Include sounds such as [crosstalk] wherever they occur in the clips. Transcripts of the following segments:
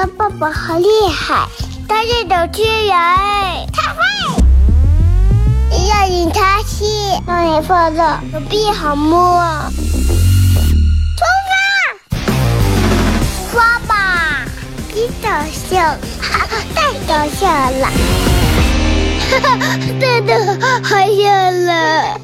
的爸爸好厉害，他是主持人，他会。要引他去，让你放的手臂好摸。出发，刷吧，你搞笑，太搞笑了，哈哈，[laughs] [laughs] 真的好笑了。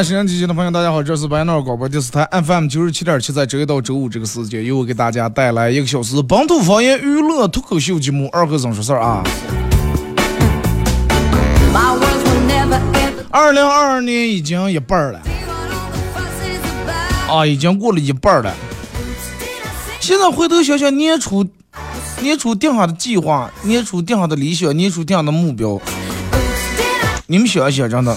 好了，沈阳机前的朋友，大家好，这是白闹广播电视台 FM 九十七点七，在周一到周五这个时间，由我给大家带来一个小时本土方言娱乐脱口秀节目《二哥怎说事儿》啊。二零二二年已经一半了，啊，已经过了一半了。现在回头想想，年初年初定下的计划，年初定下的理想，年初定下的目标，你们想一想，真的。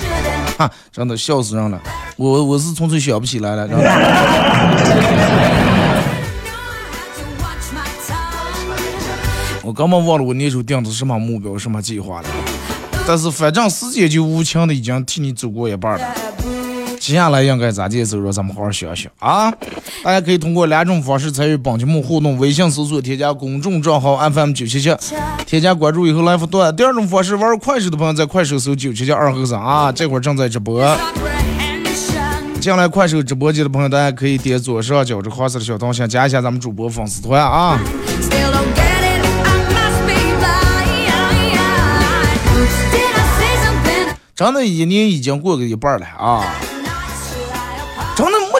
哈，真的笑死人了，我我是纯粹想不起来了，真的。[laughs] 我根本忘了我年初定的什么目标、什么计划了。但是反正时间就无情的已经替你走过一半了。接下来应该咋接走？让咱们好好想想啊！大家可以通过两种方式参与本节目互动：微信搜索添加公众账号 FM 九七七，添加关注以后来互动。第二种方式，玩快手的朋友在快手搜九七七二和尚啊，这会儿正在直播。进来快手直播间的朋友，大家可以点左上角这黄色的小桃心，加一下咱们主播粉丝团啊。真的，一年已经过个一半了啊！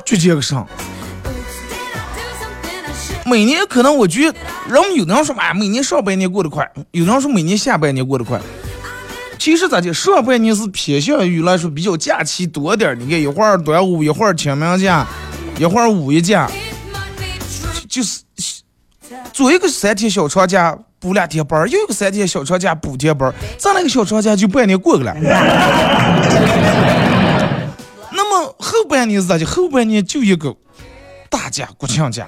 真的没觉这个上。每年可能我觉得，人们有的人说嘛，每年上半年过得快，有的人说每年下半年过得快。其实咋的，上半年是偏向于来说比较假期多点你看一会儿端午，一会儿清明假，一会儿五一假，就是做一个三天小长假补两天班又一个三天小长假补天班咱那个小长假就半年过去了。后半年是咋的？后半年就一个大假，国庆假。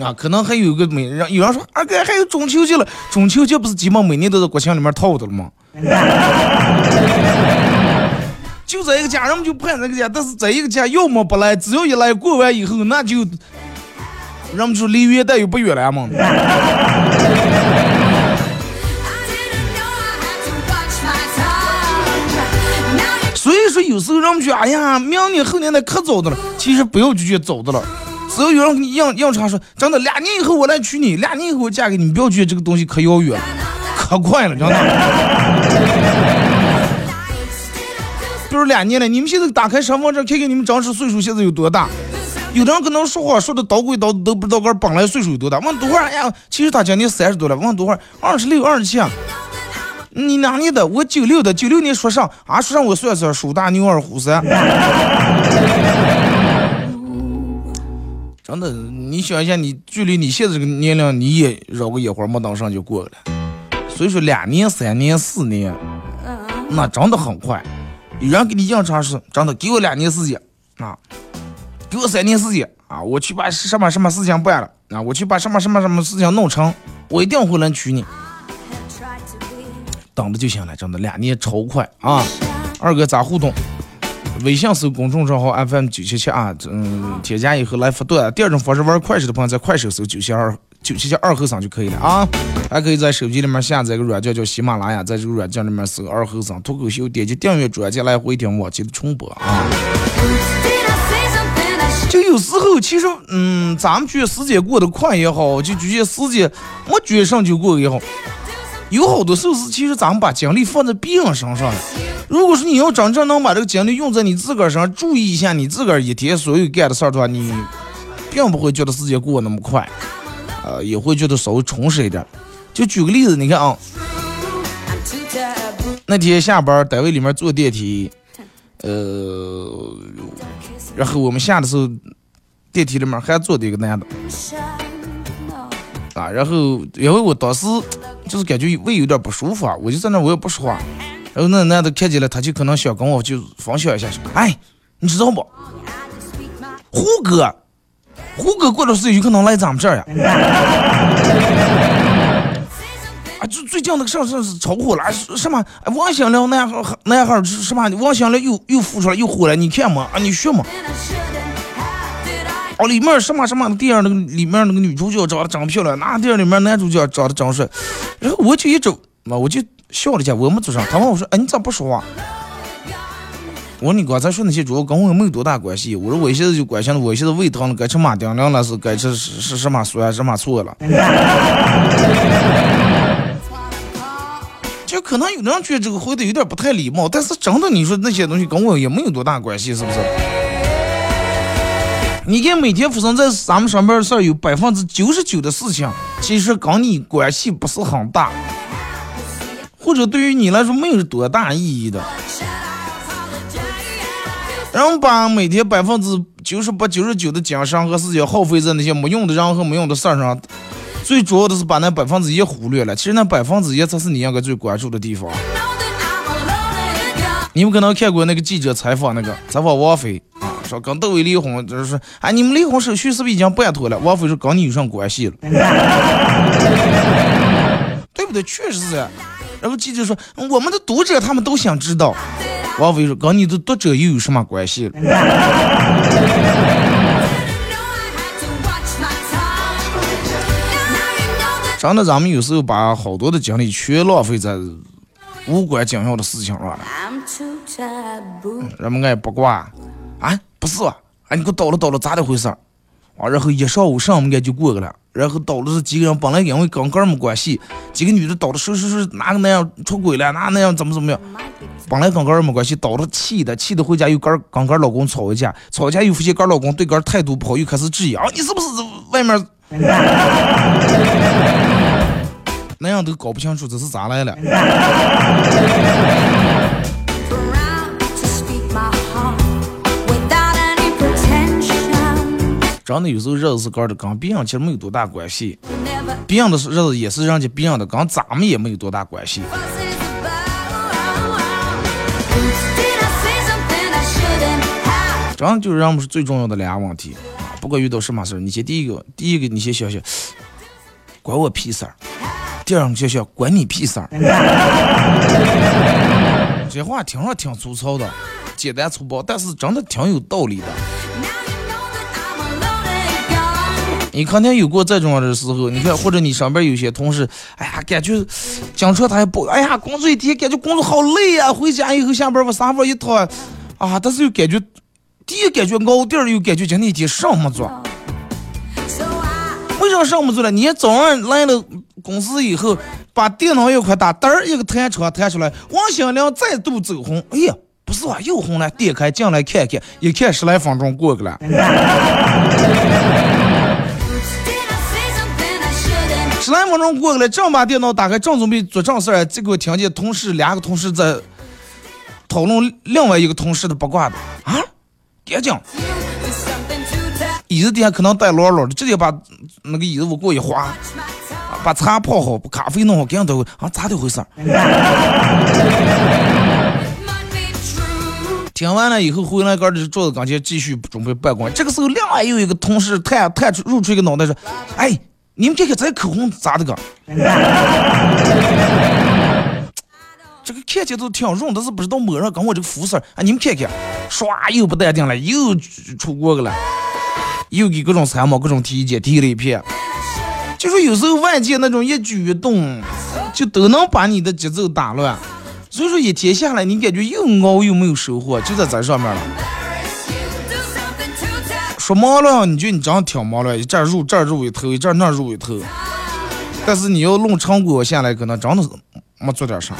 啊，可能还有个每人有人说二哥还有中秋节了，中秋节不是基本每年都在国庆里面套的了吗？[laughs] 就这一个假，人们就盼这个假，但是这一个假要么不来，只要一来过完以后，那就人们说离元旦又不远了嘛。有时候人们觉，哎呀，明年后年那可早的了。其实不要拒绝早的了，只要有人给你硬硬唱说，真的，两年以后我来娶你，两年以后我嫁给你，不要觉得这个东西可遥远，可快了，真的。比 [laughs] 如两年了，你们现在打开身份证看看你们真实岁数现在有多大？有的人可能说话说的倒归倒，都不知道个本来岁数有多大。问多会儿？哎呀，其实他今年三十多了。问多会儿？二十六、二十七啊。你哪年的？我九六的，九六年属上啊，属上我算算，属大牛二虎三。[laughs] 真的，你想一下，你距离你现在这个年龄，你也绕个一会儿没等上就过了。所以说，两年、三年、四年，那真的很快。有人给你硬尝试，真的给我两年时间啊，给我三年时间啊，我去把什么什么事情办了啊，我去把什么什么什么事情弄成，我一定会能娶你。等着就行了，真的两年超快啊！二哥咋互动？微信搜公众账号 FM 九七七啊，嗯，添加以后来发段。第二种方式玩快手的朋友在快手搜九七二九七七二和尚就可以了啊。还可以在手机里面下载个软件叫喜马拉雅，在这个软件里面搜二和尚脱口秀，点击订阅专辑来回听往期的重播啊。就有时候其实，嗯，咱们觉得时间过得快也好，就觉得时间没觉上就过也好。有好多时候是，其实咱们把精力放在别人身上了。如果说你要真正能把这个精力用在你自个儿身上，注意一下你自个儿一天所有干的事儿的话，你并不会觉得时间过那么快，呃，也会觉得稍微充实一点。就举个例子，你看啊，那天下班单位里面坐电梯，呃，然后我们下的时候，电梯里面还坐着一个男的。啊，然后因为我当时就是感觉胃有点不舒服啊，我就在那我也不说话，然后那男的看见了，他就可能想跟我就分享一下，哎，你知道不？胡歌，胡歌过段时间有可能来咱们这儿呀。[laughs] 啊，就最近那个上上是超火了，什么王心凌男孩男孩什么王心凌又又复出来又火了，你看嘛啊，你学嘛。哦，里面什么什么的电影那个里面那个女主角长得真漂亮，那电影里面男主角长得真帅。然后我就一走，那我就笑了一下，我没做声。他问我说：“哎，你咋不说话？”我说：“你刚才说那些主要跟我没有多大关系。”我说：“我现在就关心了我现在胃疼了，该吃马丁了是该吃是是什么酸什么醋了。”就可能有人觉得这个回答有点不太礼貌，但是真的你说那些东西跟我也没有多大关系，是不是？你看每天发生在咱们身边的事儿，有百分之九十九的事情，其实跟你关系不是很大，或者对于你来说没有多大意义的。然后把每天百分之九十八、九十九的精神和时间耗费在那些没用的人和没用的事儿上，最主要的是把那百分之一忽略了。其实那百分之一才是你应该最关注的地方。你们可能看过那个记者采访那个采访王菲。说跟窦唯离婚，就是说，哎，你们离婚手续是不是已经办妥了？王菲说跟你有什么关系了？[laughs] 对不对？确实是。然后记者说，我们的读者他们都想知道。王菲说跟你的读者又有什么关系了？[laughs] 真的，咱们有时候把好多的精力全浪费在无关紧要的事情上了。人们爱八卦。啊，不是啊，哎，你给我倒了倒了，咋的回事儿？啊，然后一上午上午该就过去了，然后倒了是几个人，本来因为跟哥没关系，几个女的倒的说说说哪个那样出轨了，哪那样怎么怎么样，本来跟哥没关系，倒了气的，气的回家又跟跟跟老公吵一架，吵一架又发现跟老公对跟态度不好，又开始质疑啊，你是不是外面 [laughs] 那样都搞不清楚这是咋来了？真的有时候日子是干的，跟别人其实没有多大关系。别人的日子也是人家别人的，跟咱们也没有多大关系。真就是人们是最重要的俩问题。不管遇到什么事儿，你先第一个，第一个你先想想，关我屁事儿。第二个想想，关你屁事儿。[laughs] 这话听着挺粗糙的，简单粗暴，但是真的挺有道理的。你肯定有过这种的时候，你看，或者你上边有些同事，哎呀，感觉讲车他也不，哎呀，工作一天感觉工作好累呀，回家以后下班把沙发一躺，啊，但是又感觉，第一感觉熬底儿，又感觉今天一天上没做。为啥上没做了？你早上来了公司以后，把电脑一块打，嘚儿一个弹窗弹出来，王心凌再度走红，哎呀，不是吧？又红了，点开进来看看，一看十来分钟过去了。三分钟过去了，正把电脑打开，正准备做正事儿，结果听见同事两个同事在讨论另外一个同事的八卦的啊！干净，椅子底下可能带牢牢的，直接把那个椅子往过一划，把茶泡好，把咖啡弄好，干都啊咋的回事？[laughs] 听完了以后，回来搁这坐在跟前继续准备办公。这个时候，另外又一个同事探探出露出一个脑袋说：“哎。”你们看看这口红咋的个？这个看起来都挺润，但是不知道抹上跟我这个肤色啊，你们看看，唰又不淡定了，又出过去了，又给各种参谋、各种提意见提了一片。就说有时候外界那种一举一动，就都能把你的节奏打乱。所以说一天下来，你感觉又熬又没有收获，就在这上面了。说忙了，你觉得你真挺忙了，一这入这入一头，一这那入一头。但是你要论成果下来，可能真的是没做点啥。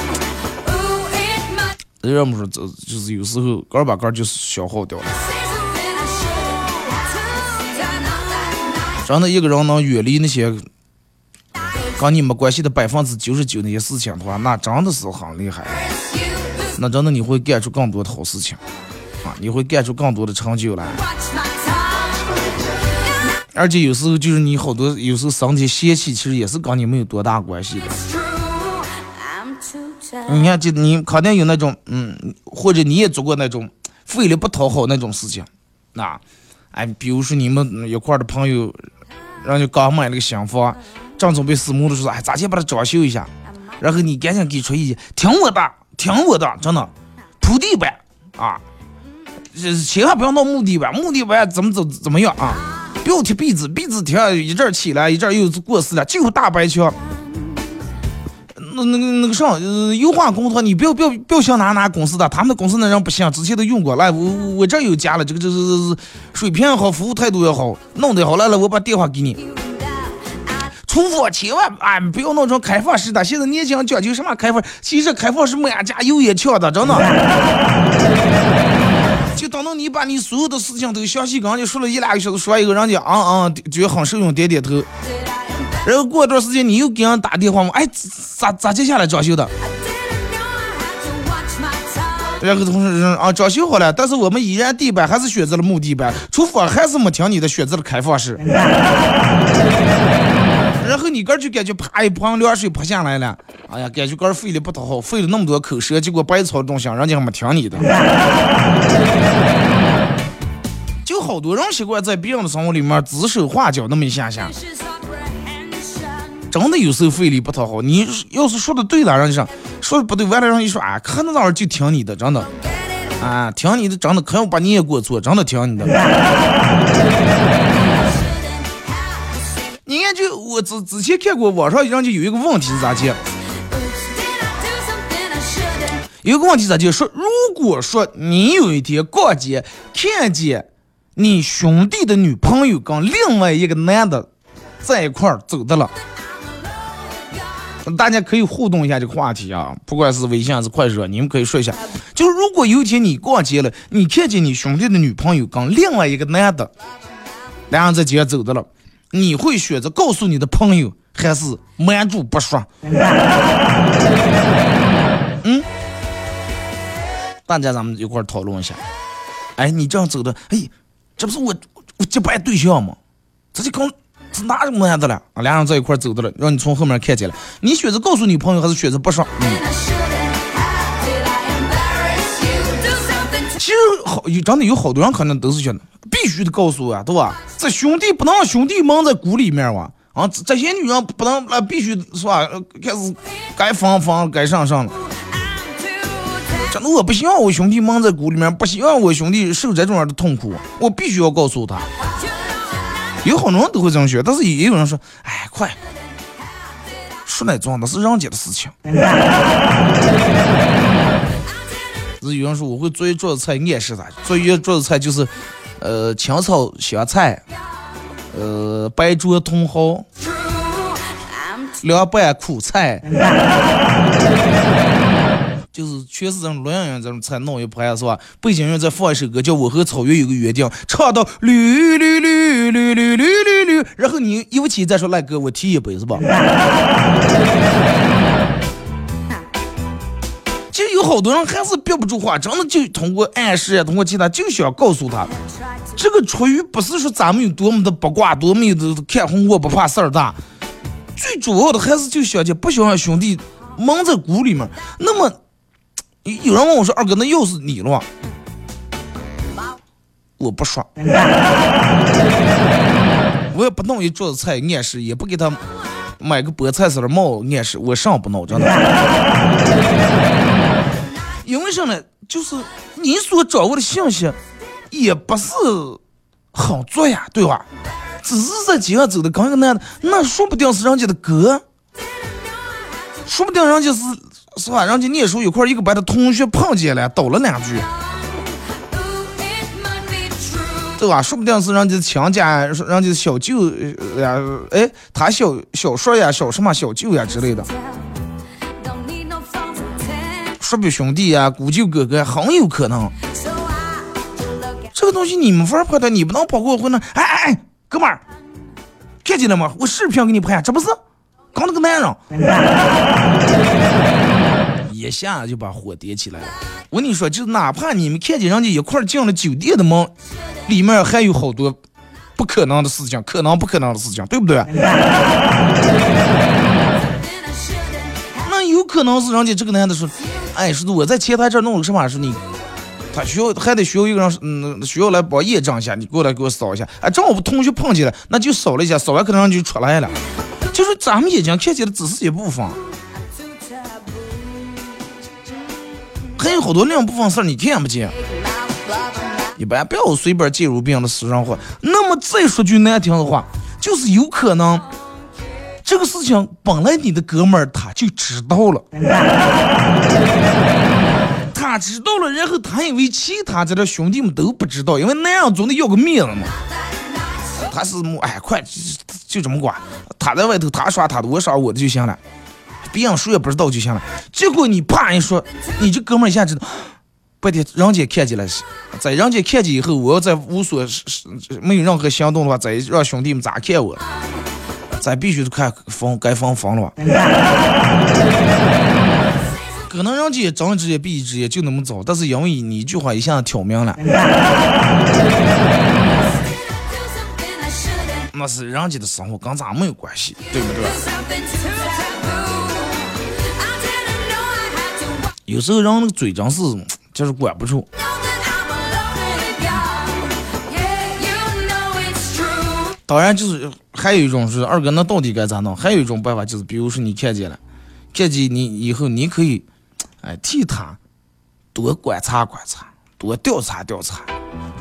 人们说这就是有时候个把个就是消耗掉了。真的一个人能远离那些跟你没关系的百分之九十九那些事情的话，那真的是很厉害。那真的你会干出更多的好事情啊，你会干出更多的成就来。而且有时候就是你好多，有时候身体邪气，其实也是跟你没有多大关系的。你看，就你肯定有那种，嗯，或者你也做过那种费力不讨好那种事情，那，哎，比如说你们一块的朋友，人家刚买了个新房，正准备私募的时候，哎，咋去把它装修一下？然后你赶紧给出意见，听我的，听我的，真的，铺地板啊，千万不要弄木地板，木地板怎么怎怎么样啊？不要贴壁纸，壁纸贴一阵起来，一阵又过时了，就大白墙。那那个那个啥，优化工作你不要不要不要想哪哪公司的，他们的公司那人不行，之前都用过，来我我这有加了，这个这是是水平也好，服务态度也好，弄得好，来了我把电话给你。厨房千万啊不要弄成开放式的，现在年轻人讲究什么开放？其实开放式满家油烟强的，真的。就等到你把你所有的事情都详细跟人家说了一两个小时，说完以后人家嗯嗯，觉得很受用，点点头。然后过一段时间，你又给人打电话嘛，哎，咋咋接下来装修的？然后同事说啊，装修好了，但是我们依然地板还是选择了木地板，厨房还是没听你的，选择了开放式。[laughs] 然后你哥就感觉啪一盆凉水泼下来了，哎呀，感觉哥费力不讨好，费了那么多口舌，结果白操东西，人家还没听你的。[laughs] 就好多人习惯在别人的生活里面指手画脚那么一下下。真的有时候费力不讨好，你要是说的对了，人家说说的不对，完了人家说啊，可能到时就听你的，真的，啊，听你的，真的可要把你也过错，真的听你的。我之之前看过网上人家有一个问题是咋解？有个问题咋解？说如果说你有一天逛街看见你兄弟的女朋友跟另外一个男的在一块儿走的了。大家可以互动一下这个话题啊，不管是微信还是快手，你们可以说一下。就如果有一天你逛街了，你看见你兄弟的女朋友跟另外一个男的，两人在街上走的了，你会选择告诉你的朋友，还是瞒住不说？[laughs] 嗯，大家咱们一块儿讨论一下。哎，你这样走的，哎，这不是我我结拜对象吗？这就刚。是哪么样子了？啊，俩人在一块走的了，让你从后面看见了。你选择告诉你朋友，还是选择不说？嗯。好，有真的有好多人可能都是选必须得告诉啊，对吧？这兄弟不能让兄弟蒙在鼓里面哇！啊，这些女人不能，那必须是吧？开始该防防，该上上了。真的，我不希望我兄弟蒙在鼓里面，不希望我兄弟受这种样的痛苦，我必须要告诉他。有好多人都会这么学，但是也有人说：“哎，快，说那装的是人家的事情。[laughs] ”是有人说我会做一桌子菜，你也是的做一桌子菜就是，呃，青草香菜，呃，白灼茼蒿，凉拌苦菜。[laughs] 就是全是这种洛阳人这种菜弄一盘是吧？背景音乐再放一首歌，叫我和草原有个约定，唱到绿绿绿绿绿绿绿绿，然后你一不起再说那哥我提一杯是吧？[laughs] 好多人还是憋不住话，真的就通过暗示啊，通过其他就想告诉他，这个出于不是说咱们有多么的八卦，多么的看红火不怕事儿大，最主要的还是就想着不想让兄弟蒙在鼓里面，那么。有人问我说：“二哥，那又是你了？”我不说，[laughs] 我也不弄一桌子菜暗示，也不给他买个菠菜丝的帽暗示，我上不弄，真的。因为什么呢？就是你所掌握的信息也不是好做呀，对吧？只是在街上走的刚一个男的，那说不定是人家的哥，说不定人家是。是吧？人家念书一块，一个班的同学碰见了，叨了两句，对吧？说不定是人家的亲家，人家小舅呀，哎，他小小叔呀，小什么小舅呀之类的，叔伯兄弟呀，姑舅哥哥，很有可能。这个东西你没法判断，你不能跑过婚呢。哎哎哎，哥们儿，看见了吗？我视频给你拍，这不是刚那个男人。[laughs] 一下就把火点起来了。我跟你说，就哪怕你们看见人家一块进了酒店的门，里面还有好多不可能的事情，可能不可能的事情，对不对？[laughs] 那有可能是人家这个男的说，哎，说我在前台这弄了个什么？是你他需要还得需要一个人，嗯，需要来帮验证一下，你过来给我扫一下。哎，正好我同学碰见了，那就扫了一下，扫完可能就出来了。就是咱们眼睛看见的只是一部分，还有好多另一部分事儿你看不见。一般不要随便介入别人的私生活。那么再说句难听的话，就是有可能这个事情本来你的哥们儿他就知道了。[laughs] 他知道了，然后他以为其他这的兄弟们都不知道，因为那样总得要个面子嘛。他是哎，快就这么管，他在外头他耍他的，我耍我的就行了，别人谁也不知道就行了。结果你啪一说，你这哥们儿一下知道，不得人家看见了，在人家看见以后，我要再无所没有任何行动的话，再让兄弟们咋看我？咱必须得看分该分分了吧。[laughs] 可能人家睁一只眼闭一只眼就那么早，但是因为你一句话一下子挑明了，[laughs] 那是人家的生活跟咱没有关系，对不对？有时候人那个嘴真是就是管不住。当然就是还有一种是二哥，那到底该咋弄？还有一种办法就是，比如说你看见了，看见你以后你可以。哎，替他多观察观察，多调查调查。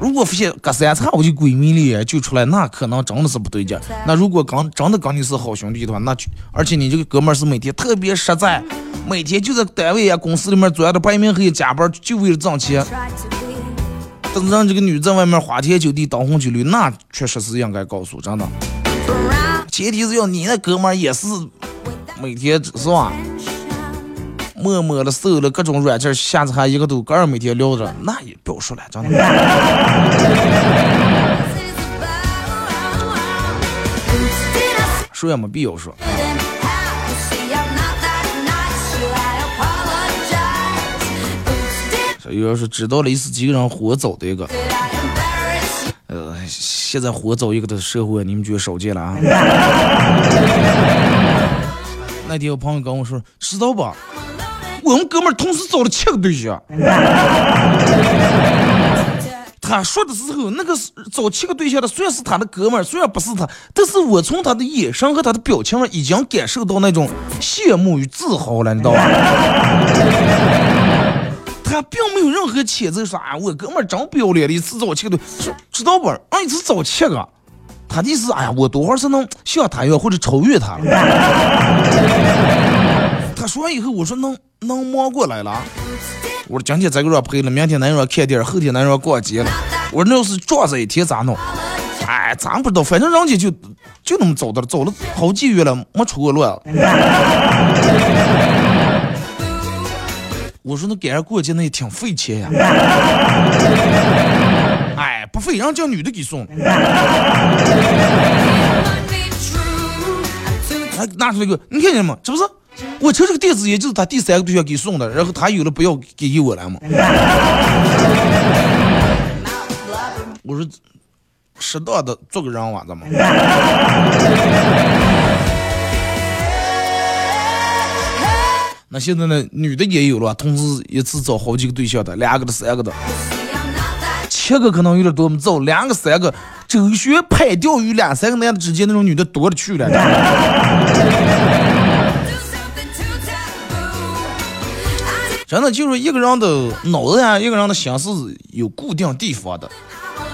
如果发现隔三差五就闺蜜里就出来，那可能真的是不对劲。那如果刚真的跟你是好兄弟的话，那就而且你这个哥们儿是每天特别实在，每天就在单位呀、公司里面钻的白天黑加班，就为了挣钱。但是让这个女在外面花天酒地、当红酒绿，那确实是应该告诉真的。前提是要你那哥们也是每天是吧？默默的搜了各种软件，下次还一个都个人每天聊着，那也不要说了，真的。[laughs] 说也没必要说。这要是知道了，一是几个人活走的一个，呃，现在活走一个的社会，你们觉得少见了啊？[laughs] 那天有朋友跟我说，知道不？我们哥们儿同时找了七个对象，[laughs] 他说的时候，那个找七个对象的虽然是他的哥们儿，虽然不是他，但是我从他的眼神和他的表情上已经感受到那种羡慕与自豪了，你知道吧？他并没有任何谴责说啊，我哥们儿真不要脸的一次找七个对，知道不？俺一次找七个，他的意思，哎呀，我多会儿是能像他一样或者超越他了。[laughs] 他说完以后，我说能能忙过来了。我说今天在个让陪了，明天咱让看电影，后天咱让逛街了。我说那要是撞在一天咋弄？哎，咱不知道，反正人家就就那么走的了，走了好几月了，没出过乱。我说那赶上过节那也挺费钱呀。[laughs] 哎，不费，让叫女的给送。还拿出来个，你看见吗？这不是？我抽这个电子烟就是他第三个对象给送的，然后他有了不要给给我了嘛。我说适当的做个人娃子嘛。那现在呢，女的也有了，同时一次找好几个对象的，两个的、三个的，七个可能有点多，我们找两个、三个，周旋拍钓鱼，两三个男的之间那种女的多了去了。真的就是一个人的脑子呀，一个人的心是有固定地方的，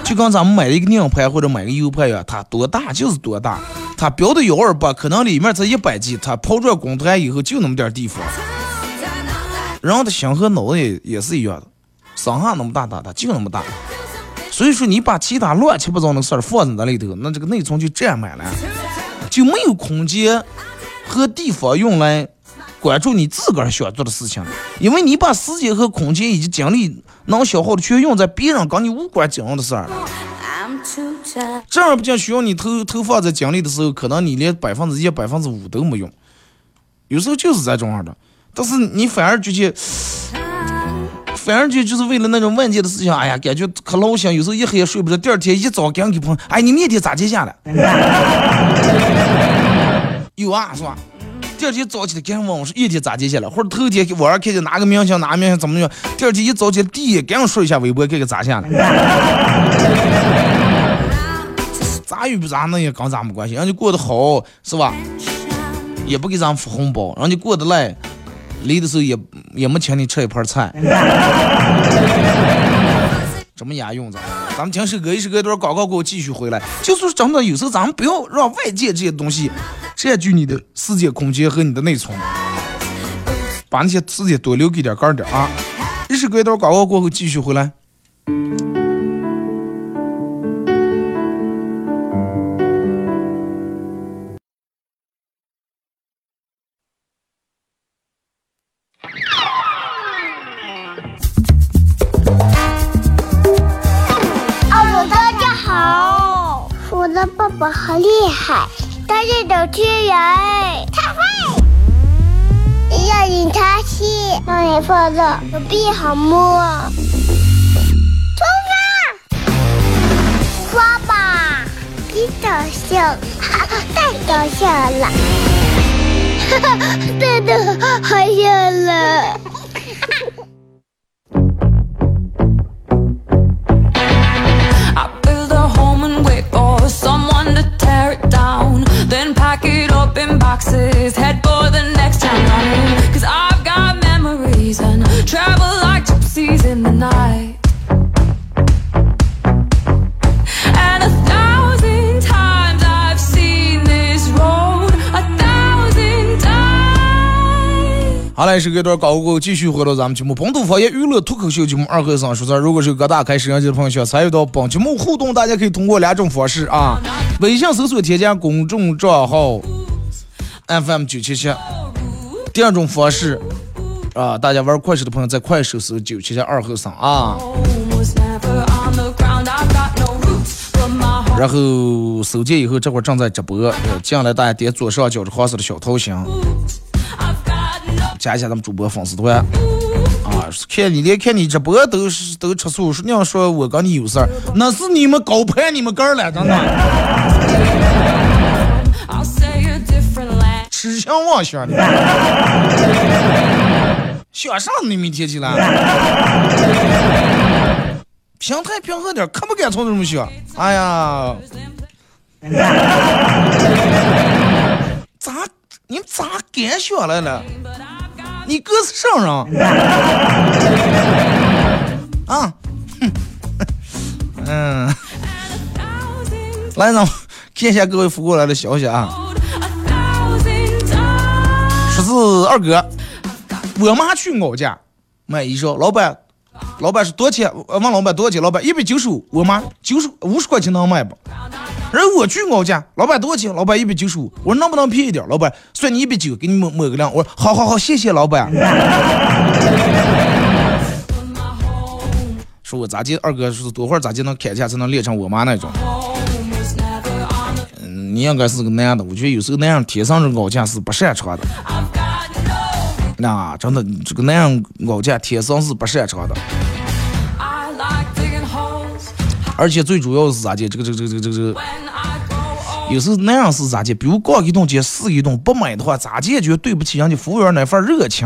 就跟咱们买一个硬盘或者买个 U 盘一样，它多大就是多大，它标的幺二八，可能里面才一百 G，它抛出来光盘以后就那么点地方。人的心和脑子也也是一样的，上下那么大大，它就那么大。所以说你把其他乱七八糟的事儿放在那里头，那这个内存就占满了，就没有空间和地方用来。关注你自个儿想做的事情，因为你把时间和空间以及精力能消耗的全用在别人跟你无关紧要的事儿了。正儿八经需要你投投放在精力的时候，可能你连百分之一、百分之五都没用。有时候就是这种样的，但是你反而就去，反而就就是为了那种外界的事情，哎呀，感觉可劳心。有时候一黑夜睡不着，第二天一早赶给朋友，哎，你明天咋接下来？[laughs] 有啊，是吧？第二天早起来赶紧问我说一天咋接下来，或者头天网上看见哪个明星哪个明星怎么样，第二天一早起来第一赶紧说一下微博看看咋下来。咋与不咋那也跟咱没关系，人家过得好是吧？也不给咱发红包，人家过得赖，离的时候也也没请你吃一盘菜。什么押韵，子咱们听首歌，一首歌一段广告给我继续回来。就是真的，有时候咱们不要让外界这些东西占据你的时间空间和你的内存，把那些时间多留给点干点啊！一首歌一段广告过后继续回来。他是主持人，他会。要引他去，让你放乐，手臂好摸。出发，刷吧，你搞笑，太搞笑了，哈哈，真的好笑了。Pack it up in boxes. 好嘞，是这段广告，继续回到咱们节目《本土方言娱乐脱口秀》节目二和尚说事如果是各大开摄像机的朋友想参与到本节目互动，大家可以通过两种方式啊：微信搜索添加公众账号 FM 九七七；第二种方式啊，大家玩快手的朋友在快手搜九七七二和尚啊。然后手机以后这会儿正在直播，进来大家点左上角这黄色的小头像。加一下咱们主播粉丝团啊！看你连看你直播都是都吃醋，说你要说我跟你有事儿，那是你们高攀你们个儿了，真的。痴心妄想的，想啥你明天起来？平台平和点，可不敢从这么想。哎呀，咋你咋敢想来了？你哥是圣人啊！嗯，来，咱们看一下各位发过来的消息啊。说是二哥，我妈去我家买衣裳，老板，老板是多少钱？问老板多少钱？老板一百九十五。我妈九十五十块钱能买不？然后我去我家，老板多少钱？老板一百九十五。我说能不能便宜点？老板算你一百九，给你抹抹个亮。我说好好好，谢谢老板。[laughs] 说我咋地？二哥说多会儿咋地能砍价才能练成我妈那种？嗯，你应该是个男的。我觉得有时候那样天生的傲架是不擅长的。那真的，这个那样傲架天生是不擅长的。而且最主要是咋的？这个这个这个这个这个，有时候那样是咋的？比如逛一顿接四一顿，不买的话，咋解决？对不起人家服务员那份热情，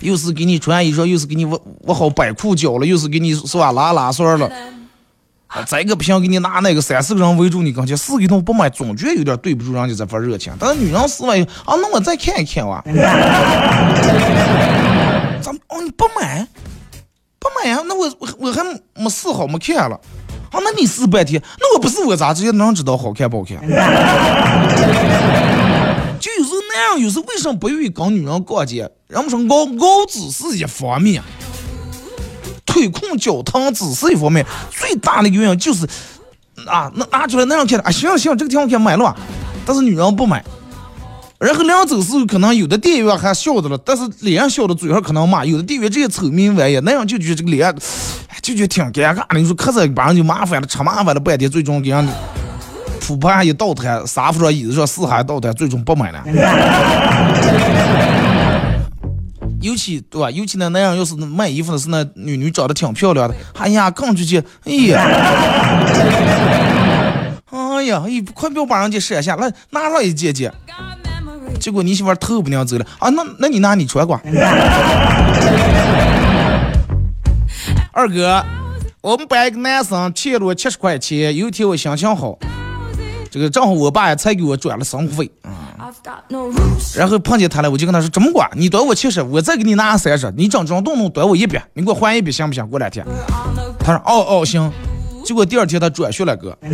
又是给你穿衣裳，又是给你我我好摆裤脚了，又是给你是吧拉拉栓了，再一个不行，给你拿那个三四个人围住你跟前，四一顿不买，总觉得有点对不住人家这份热情。但是女人四万啊，那我再看一看哇。[laughs] 咱哦你不买，不买呀？那我我我还没试好没看了。啊，那你试半天，那我不是我咋直接能知道好看不好看？[laughs] 就有时候那样，有时候为什么不愿意跟女人逛街？人们说熬熬只是一方面，腿控脚疼只是一方面，最大的原因就是啊，那拿出来那样看，啊行行，这个挺好看，买了，但是女人不买。然后两走时候，可能有的店员还笑着了，但是脸上笑的，嘴上可能骂。有的店员这些丑名玩意，那样就觉得这个脸，就觉得挺尴尬的。你说可是把人就麻烦了，吃麻烦了半天，最终给人 [laughs] 铺盘一倒台，沙发上椅子上四海倒台，最终不买了。[laughs] 尤其对吧？尤其那那样，要是卖衣服的是那女女长得挺漂亮的，哎呀，更直接，哎呀，[laughs] 哎呀，哎，快不要把人家闪下来，拿上一件件。结果你媳妇儿头不娘走了啊，那那你拿你穿过。二哥，我们班一个男生欠了我七十块钱，有一天我心情好，这个正好我爸也才给我转了生活费啊。然后碰见他了，我就跟他说：“这么管，你短我七十，我再给你拿三十，你整整动动短我一百，你给我还一笔行不行？过两天。”他说：“哦哦行。”结果第二天他转学了哥，[laughs]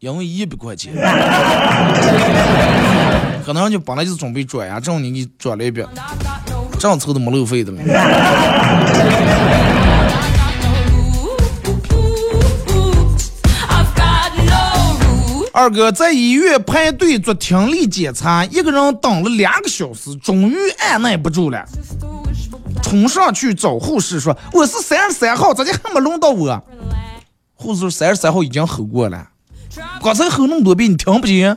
因为一百块钱，可能就本来就是准备转呀，正好你给转了一百，这样凑的没路费的了。二哥在医院排队做听力检查，一个人等了两个小时，终于按耐不住了，冲上去找护士说：“我是三十三号，咋就还没轮到我？”护士说：“三十三号已经吼过了，刚才吼那么多遍，你听不见？”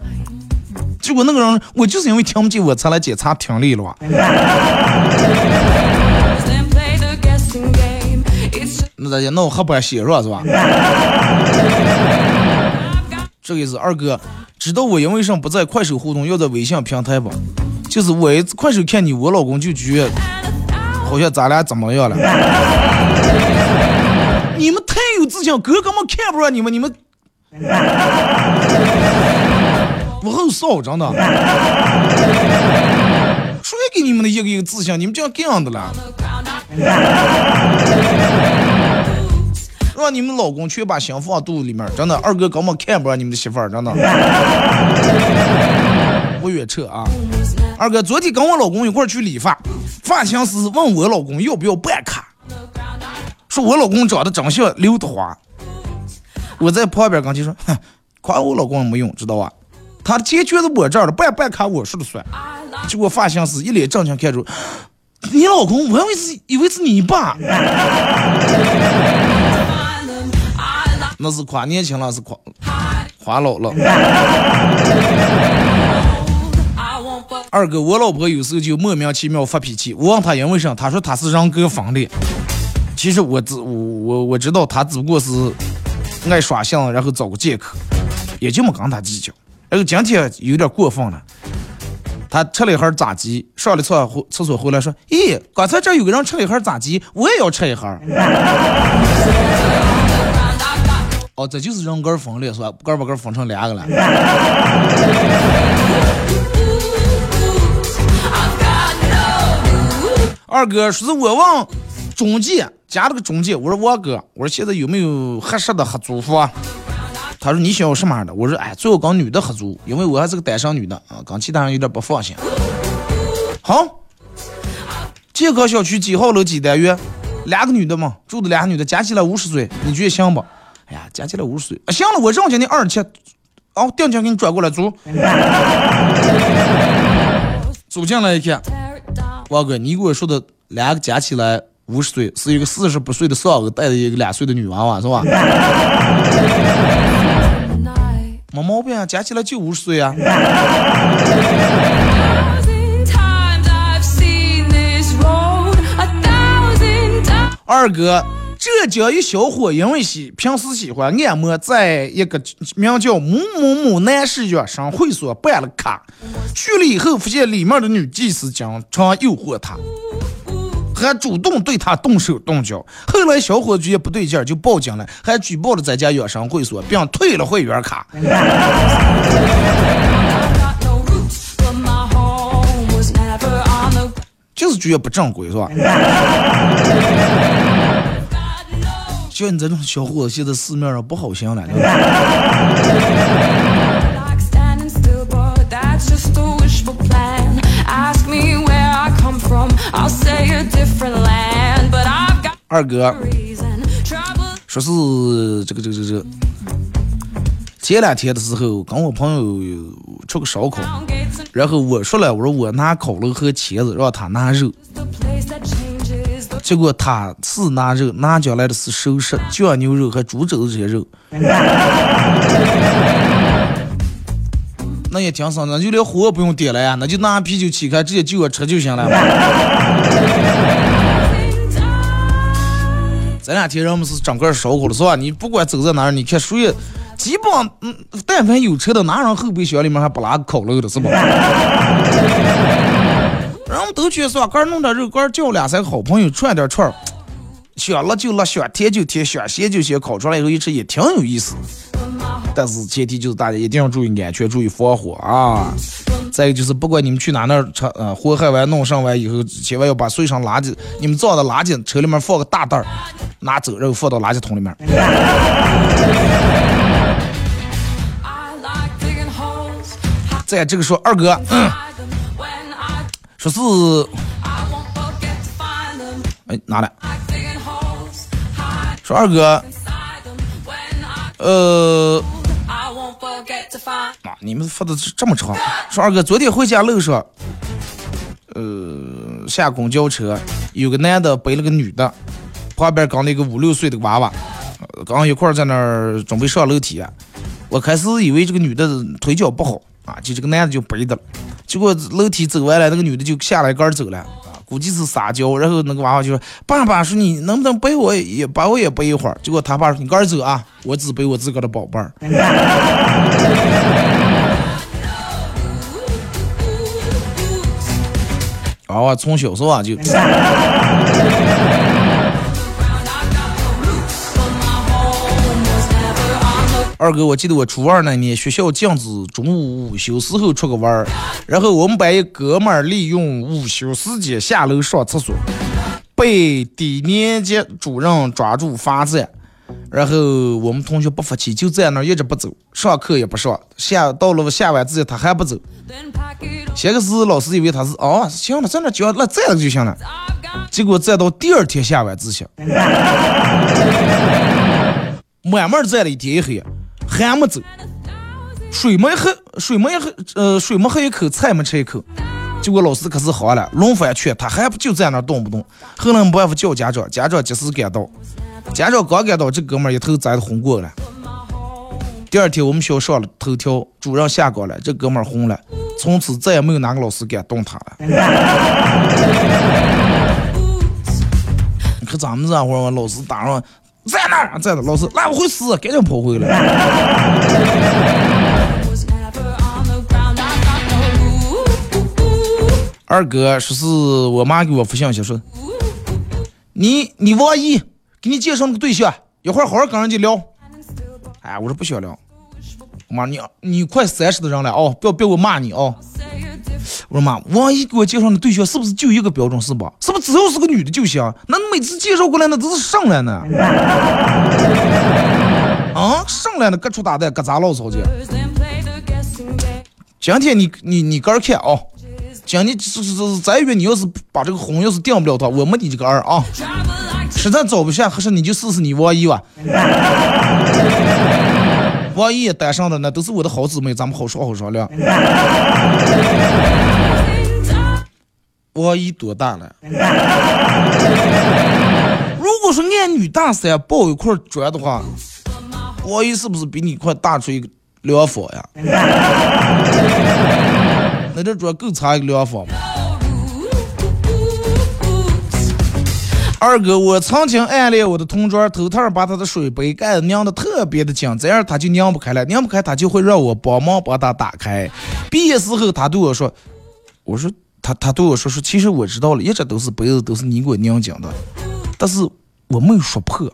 结果那个人，我就是因为听不见，我才来检查听力了。那咋的？那我还不写是吧？是吧？[laughs] 这个意思，二哥，知道我因为什么不在快手互动，要在微信平台不？就是我快手看你，我老公就觉得好像咱俩怎么样了？你们太有自信，哥根本看不上你们，你们我很骚，真的。谁给你们的一个一个自信？你们这样这样的了？[laughs] 让你们老公全把心放肚子里面，真的，二哥根本看不上你们的媳妇儿，真的。我远撤啊！二哥昨天跟我老公一块去理发，发型师问我老公要不要办卡，说我老公长得长像刘德华。我在旁边刚就说，哼，夸我老公没用，知道吧？他的钱全是我这儿的，办办卡我说了算。结果发型师一脸正经看着，你老公，我以为是以为是你爸。[laughs] 那是夸年轻了，是夸夸老了。二哥，我老婆有时候就莫名其妙发脾气，我问她因为啥，她说她是人格分裂。其实我知我我我知道她只不过是爱耍性，然后找个借口，也就没跟她计较。然后今天有点过分了，他吃了一盒炸鸡，上了厕所厕所回来说：“咦，刚才这有个人吃了一盒炸鸡，我也要吃一盒。” [laughs] 哦，这就是人格分裂是吧？个把个分成两个了。[laughs] 二哥说是我问中介加了个中介，我说王哥，我说现在有没有合适的合租房？他说你想要什么样的？我说哎，最好跟女的合租，因为我还是个单身女的啊，跟其他人有点不放心。好，健康小区几号楼几单元？两个女的嘛，住的两个女的，加起来五十岁，你觉得行不？哎呀，加起来五十岁啊！行了，我让今天二十七，哦，定金给你转过来，租。[laughs] 走进来一看，王哥，你给我说的两个加起来五十岁，是一个四十八岁的丧偶带着一个两岁的女娃娃，是吧？没毛病啊，加起来就五十岁啊。二哥。浙江一小伙因为喜平时喜欢按摩，在一个名叫某某某男士养生会所办了卡，去了以后发现里面的女技师经常诱惑他，还主动对他动手动脚。后来小伙子觉得不对劲儿，就报警了，还举报了咱家养生会所，并退了会员卡。[laughs] 就是觉得不正规，是吧？[laughs] 像你这种小伙子，现在市面上不好行了。二哥，说是这个这个这个，前两天的时候跟我朋友吃个烧烤，然后我说了，我说我拿烤肉和茄子，让他拿肉。结果他是拿肉，拿进来的是熟食、酱牛肉和猪肘子这些肉。[laughs] 那也挺省，的就连火不用点了呀，那就拿啤酒起开，直接就着吃就行了。这两天人们是整个烧烤了是吧？你不管走在哪儿，你看谁基本嗯，但凡有车的，哪人后备箱里面还不拉烤肉的，是吧？[laughs] 人们都去说，干弄点肉干，叫俩三个好朋友串点串儿，想辣就辣，想甜就甜，想咸就咸，烤出来以后一吃也挺有意思。但是前提就是大家一定要注意安全，注意防火啊。再一个就是，不管你们去哪那儿吃，呃，祸害完弄上完以后，千万要把随身垃圾，你们造的垃圾车里面放个大袋儿，拿走，然后放到垃圾桶里面。在这个说二哥，说是，哎，拿来，说二哥，呃。啊！你们发的这么长。说二哥，昨天回家路上，呃，下公交车，有个男的背了个女的，旁边刚那个五六岁的娃娃，刚一块在那儿准备上楼梯。我开始以为这个女的腿脚不好啊，就这个男的就背的了。结果楼梯走完了，那个女的就下来杆走了，估计是撒娇。然后那个娃娃就说：“爸爸，说你能不能背我也把我也背一会儿？”结果他爸说：“你赶紧走啊，我只背我自个的宝贝儿。” [laughs] 娃娃从小是吧就。二哥，我记得我初二那年，学校禁止中午午休时候出个玩儿，然后我们班一哥们儿利用午休时间下楼上厕所，被低年级主任抓住罚站。然后我们同学不服气，就在那儿一直不走，上课也不上，下到了下晚自习他还不走。先开始老师以为他是哦行了，在那教那站着就行了，结果站到第二天下晚自习，慢慢站了一天一黑，还没走，水没喝，水没喝，呃，水没喝一口，菜没吃一口，结果老师可是好了，轮番劝他，还不就在那动不动。后来没办法叫家长，家长及时赶到。家长刚赶到，这哥们儿一头栽的红过了。第二天我们学校上了头条，主任下岗了，这哥们儿红了，从此再也没有哪个老师敢动他了。[laughs] 你看咱们这会儿，老师打上在那儿？在哪？老师那不会死，赶紧跑回来。[laughs] 二哥说是我妈给我发信息说，你你王一。给你介绍个对象，一会儿好好跟人家聊。哎，我说不想聊。妈，你你快三十的人了哦，不要别我骂你哦。我说妈，王姨给我介绍的对象是不是就一个标准是吧？是不是只要是个女的就行？那每次介绍过来那都是上来呢？啊，上来的各处打的，各咋唠骚去？今天你你你个儿看啊，今天是是是再约你要是把这个婚要是定不了他，我没你这个儿啊。实在找不下合适，你就试试你王姨吧。王姨单上的那都是我的好姊妹，咱们好说好商量。王姨多大了？如果说按女大三抱一块砖的话，王姨是不是比你快大出一个两房呀？那这砖够差一个两房吗？二哥，我曾经暗恋我的同桌，偷偷把他的水杯盖拧的特别的紧，这样他就拧不开了，拧不开他就会让我帮忙把它打开。毕业时候他对我说：“我说他他对我说说，其实我知道了，一直都是杯子都是你给我拧紧的，但是我没有说破。”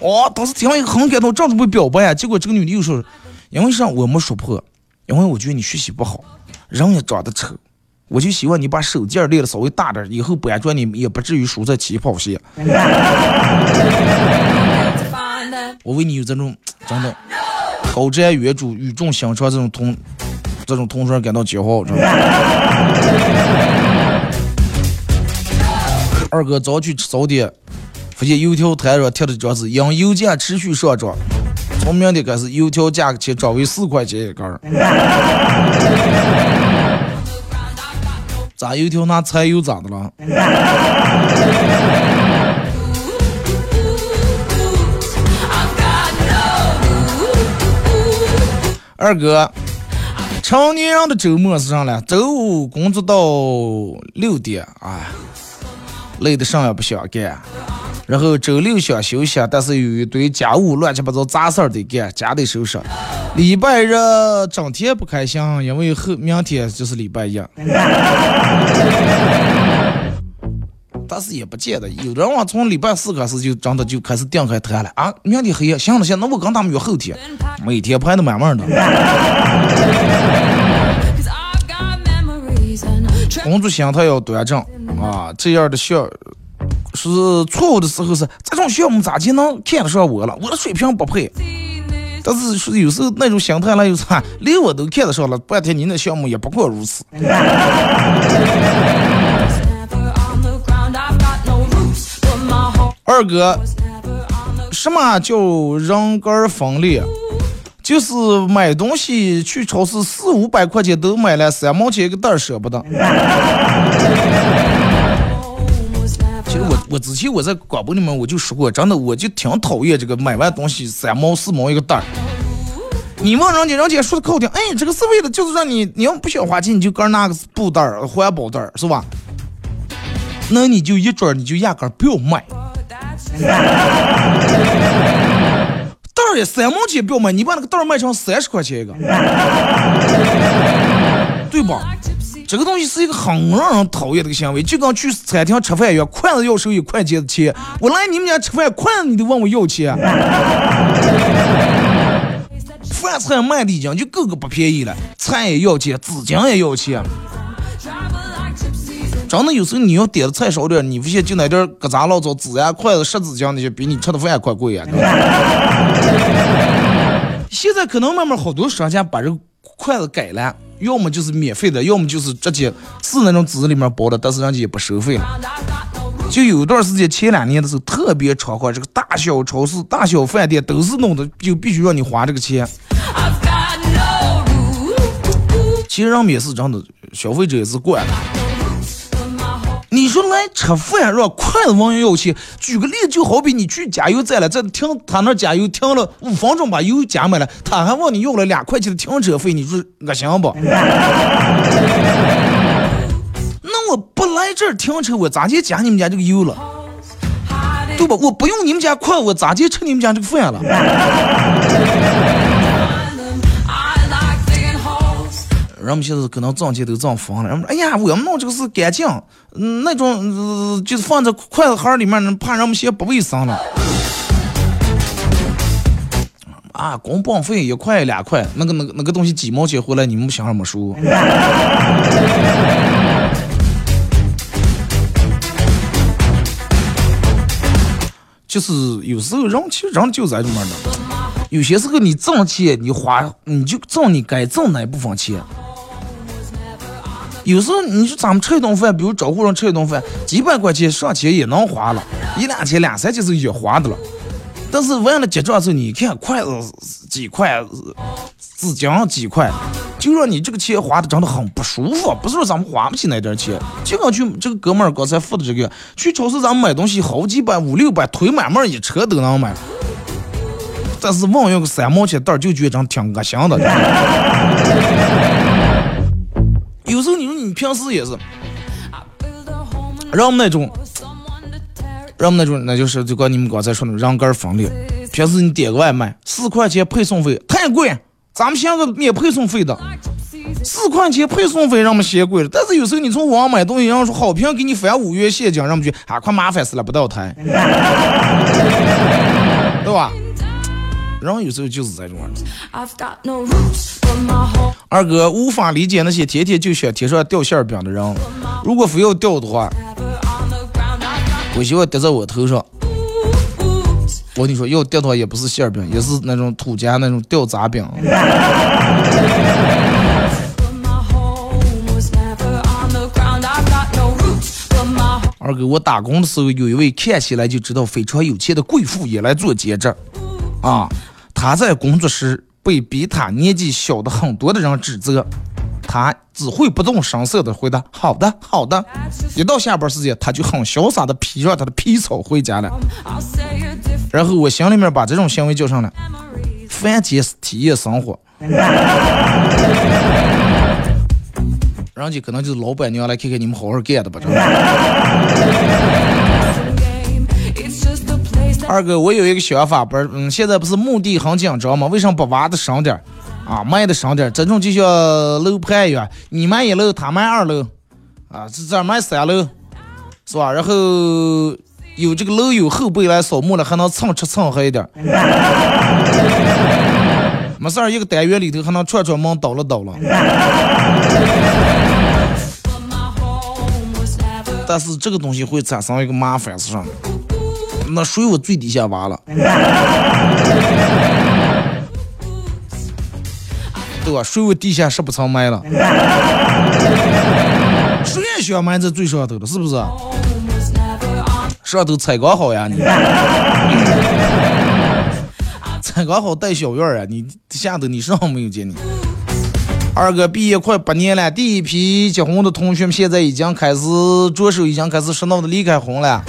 哦，当时听完很感动，正准备表白呀，结果这个女的又说：“因为啥我没说破？因为我觉得你学习不好，人也长得丑。”我就希望你把手劲儿练的稍微大点，以后搬砖你也不至于输在起跑线。[laughs] 我为你有这种真的高瞻远瞩、语重心长这种同这种同学感到骄傲，知道吗？[laughs] 二哥早去吃早点，发现油条摊上贴的张纸，因油价持续上涨，从明天开始油条价格起涨为四块钱一根儿。咋油条拿柴油咋的了？二哥，成年人的周末是啥了？周五工作到六点，哎，累的啥也不想干，然后周六想休息，但是有一堆家务乱七八糟杂事儿得干，家得收拾。礼拜日整天不开心，因为后明天就是礼拜一。[laughs] 但是也不见得，有的人啊，从礼拜四开始就真的就开始定开摊了啊。明天黑夜，行了行，那我跟他们约后天，每天排的满满的。[laughs] 工作心态要端正啊，这样的项是错误的时候是这种项目咋就能看得上我了？我的水平不配。但是是有时候那种心态呢，又啥，连我都看得上了，半天你那项目也不过如此。[laughs] 二哥，什么叫人格分裂？就是买东西去超市四五百块钱都买了，三毛钱一个袋舍不得。之前我在广播里面我就说过，真的我就挺讨厌这个买完东西三毛四毛一个袋儿。你问人家，人家说的可好听，哎，这个是为了就是让你你要不想花钱，你就搁拿个布袋儿、环保袋儿，是吧？那你就一准你就压根不要买。袋儿也三毛钱不要买，你把那个袋儿卖成三十块钱一个，对吧？这个东西是一个很让人讨厌的个行为，就跟去餐厅吃饭一样，筷子要收一块钱的钱。我来你们家吃饭，筷子你都问我要钱。饭菜卖的已经就个个不便宜了，菜也要钱，纸巾也要钱。真的有时候你要点的菜少点，你不信就那点疙瘩老早纸呀、筷子、湿纸巾那些，比你吃的饭还贵呀。现在可能慢慢好多商家把这筷子改了，要么就是免费的，要么就是直接是那种纸里面包的，但是人家也不收费了。就有一段时间，前两年的时候特别猖狂，这个大小超市、大小饭店都是弄的，就必须让你花这个钱。其实人们也是真的，消费者也是惯了。你说来吃饭是吧？筷子往要去。举个例子，就好比你去加油站了，在停他那加油停了五分钟，把油加满了，他还问你要了两块钱的停车费，你说恶心不？[laughs] 那我不来这儿停车，我咋就加你们家这个油了？对吧？我不用你们家筷，我咋就吃你们家这个饭了？人们现在可能挣钱都挣疯了。人们哎呀，我们弄这个是干净，嗯，那种就是放在筷子盒里面，怕人们嫌不卫生了。啊，光报废一块两块，那个那个那个东西几毛钱回来，你们想什么说？[laughs] 就是有时候人其实人就在这么的，有些时候你挣钱，你花你就挣你该挣那部分钱。有时候你说咱们吃一顿饭，比如招呼人吃一顿饭，几百块钱上千也能花了，一两千两三千是也花的了。但是完了结账时候，你看筷子几块，纸巾几块，就让你这个钱花的真的很不舒服。不是说咱们花不起那点钱，就跟去这个哥们儿刚才付的这个，去超市咱们买东西好几百五六百，推满满一车都能买。但是问要个三毛钱袋儿，就觉得挺恶心的。有时候你说你平时也是，让我们那种，让我们那种，那就是就跟你们刚才说的人格分裂。平时你点个外卖，四块钱配送费太贵，咱们现在免配送费的，四块钱配送费让我们嫌贵了。但是有时候你从网上买东西，人家说好评给你返五元现金，让我们觉啊，快麻烦死了，不到台，[laughs] 对吧？人有时候就是这种。二哥无法理解那些天天就想天上掉馅饼的人，如果非要掉的话，我希望掉在我头上。我跟你说，要掉的话也不是馅饼，也是那种土家那种掉杂饼。二哥，我打工的时候，有一位看起来就知道非常有钱的贵妇也来做兼职，啊。他在工作时被比他年纪小的很多的人指责，他只会不动声色的回答：“好的，好的。”一到下班时间，他就很潇洒的披上他的皮草回家了。然后我心里面把这种行为叫上了“番茄体验生活”。[laughs] 人家可能就是老板娘来看看你们好好干的吧。二哥，我有一个想法，不是，嗯，现在不是墓地很紧张吗？为什么不挖的深点啊？埋的深点，这种就像楼盘一样，你埋一楼，他埋二楼，啊，这这埋三楼，是吧？然后有这个楼有后辈来扫墓了，还能蹭吃蹭喝一点。没事儿，一个单元里头还能串串门，倒了倒了。但是这个东西会产生一个麻烦是啥？那水我最底下挖了，[laughs] 对吧？水我底下是不曾埋了，谁也想埋在最上头的，是不是？上头采光好呀，你 [laughs] 采光好带小院儿啊，你下头你上没有见你？二哥毕业快八年了，第一批结婚的同学们现在已经开始着手，已经开始说闹的离开婚了。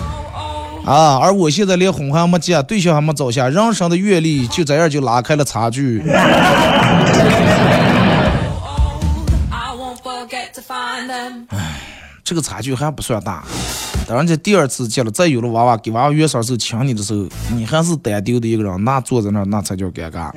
啊！而我现在连婚还没结，对象还没找下，人生的阅历就这样就拉开了差距。唉，这个差距还不算大。当然，这第二次结了，再有了娃娃，给娃娃月嫂时候亲你的时候，你还是单丢的一个人，那坐在那，那才叫尴尬。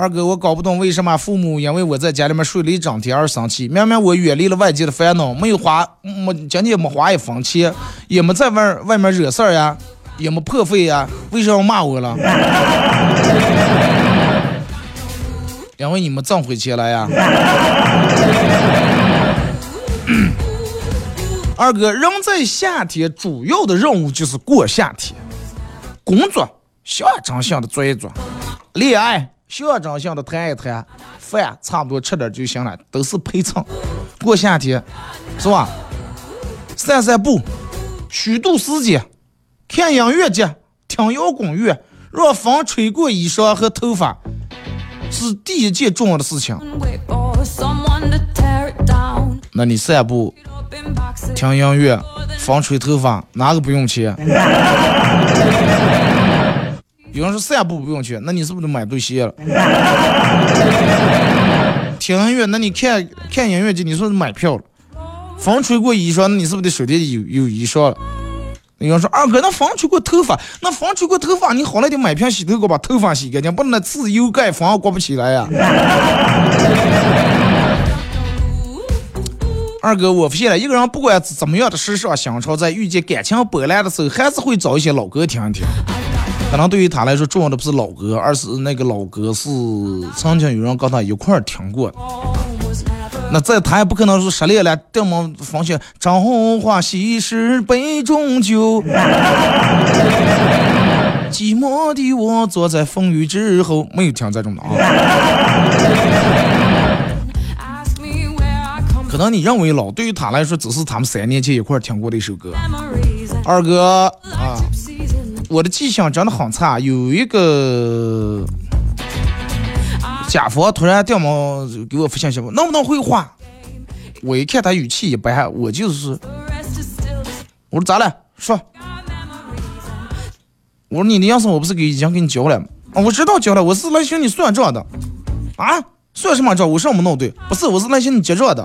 二哥，我搞不懂为什么父母因为我在家里面睡了一整天而生气。明明我远离了外界的烦恼，没有花，没今天没花一分钱，也没在外外面惹事儿呀，也没破费呀，为什么要骂我了？因为你们挣回钱了呀。二哥，人在夏天主要的任务就是过夏天，工作象征性的做一做，恋爱。象征性的谈一谈，饭差不多吃点就行了，都是陪衬。过夏天，是吧？散散步，虚度时间，看音乐节，听摇滚乐，让风吹过衣裳和头发，是第一件重要的事情。那你散步，听音乐，风吹头发，哪个不用钱？有人说散步不用钱，那你是不是买对鞋了？听音乐，那你看看音乐节，你说是买票了？风吹过衣裳，那你是不是得手里有有衣裳了？有人说二哥，那风吹过头发，那风吹过头发，你好歹得买瓶洗头膏把头发洗干净，不能那自由盖房刮不起来呀。二哥，我发现了一个人不管怎么样的时尚新潮，在遇见感情波澜的时候，还是会找一些老歌听一听。可能对于他来说，重要的不是老歌，而是那个老歌是曾经有人跟他一块儿听过。那再他也不可能说失恋了，这么放下“朝花夕拾杯中酒”，寂寞的我坐在风雨之后，没有听这种的啊。可能你认为老，对于他来说，只是他们三年前一块儿听过的一首歌。二哥。我的记性真的很差，有一个甲方突然掉毛给我发信息，能不能回话？我一看他语气一般，我就是，我说咋了？说，我说你的样子我不是给已经给你交了吗？啊，我知道交了，我是来寻你算账的。啊，算什么账？我什么弄对？不是，我是来寻你结账的。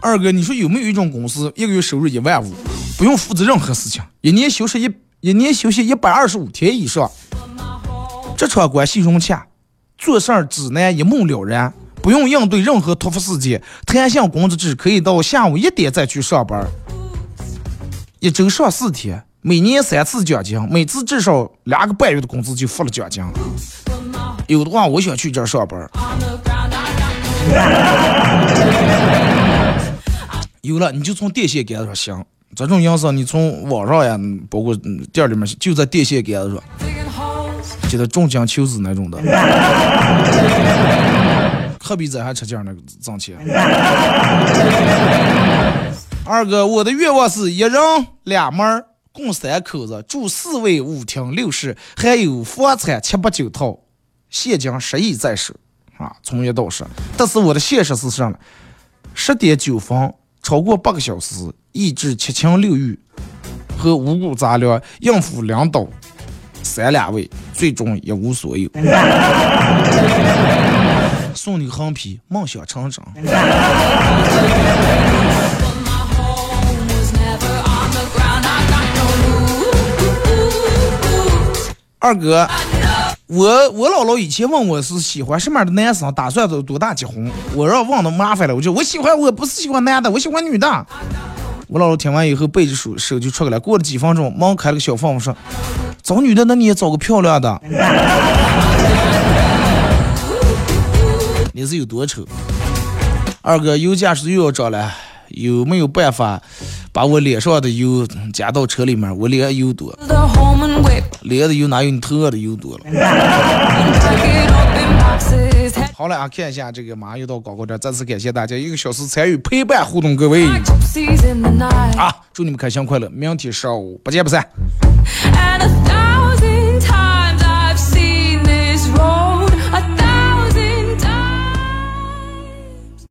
二哥，你说有没有一种公司，一个月收入一万五？不用负责任何事情，一年休息一一年休息一百二十五天以上，这场关系融洽，做事儿只难一目了然，不用应对任何突发事件，弹性工资制可以到下午一点再去上班，一周上四天，每年三次奖金，每次至少两个半月的工资就付了奖金。有的话，我想去这儿上班。[laughs] 有了，你就从电线杆上行。这种颜色你从网上呀，包括店里面，就在电线杆子上，记得重金求子那种的，何必在还吃劲那个挣钱？二哥，我的愿望是一人两门，共三口子，住四卫五厅六室，还有房产七八九套，现金十亿在手啊！从一到十，但是我的现实是什么？十点九分。超过八个小时，抑制七情六欲和五谷杂粮，应付两导，三两位，最终一无所有。[laughs] 送你个横批：梦想成真。二哥。我我姥姥以前问我是喜欢什么样的男生，打算多多大结婚。我让问的麻烦了，我就我喜欢我不是喜欢男的，我喜欢女的。我姥姥听完以后背着手手就出来了。过了几分钟，忙开了个小缝说：“找女的，那你也找个漂亮的。” [laughs] 你是有多丑？二哥，油价是又要涨了，有没有办法把我脸上的油加到车里面？我脸油多，脸的油哪有你特的油多了？[laughs] 好了啊，看一下这个，马上又到广告站，再次感谢大家一个小时参与陪伴互动，各位啊，祝你们开心快乐，明天上午不见不散。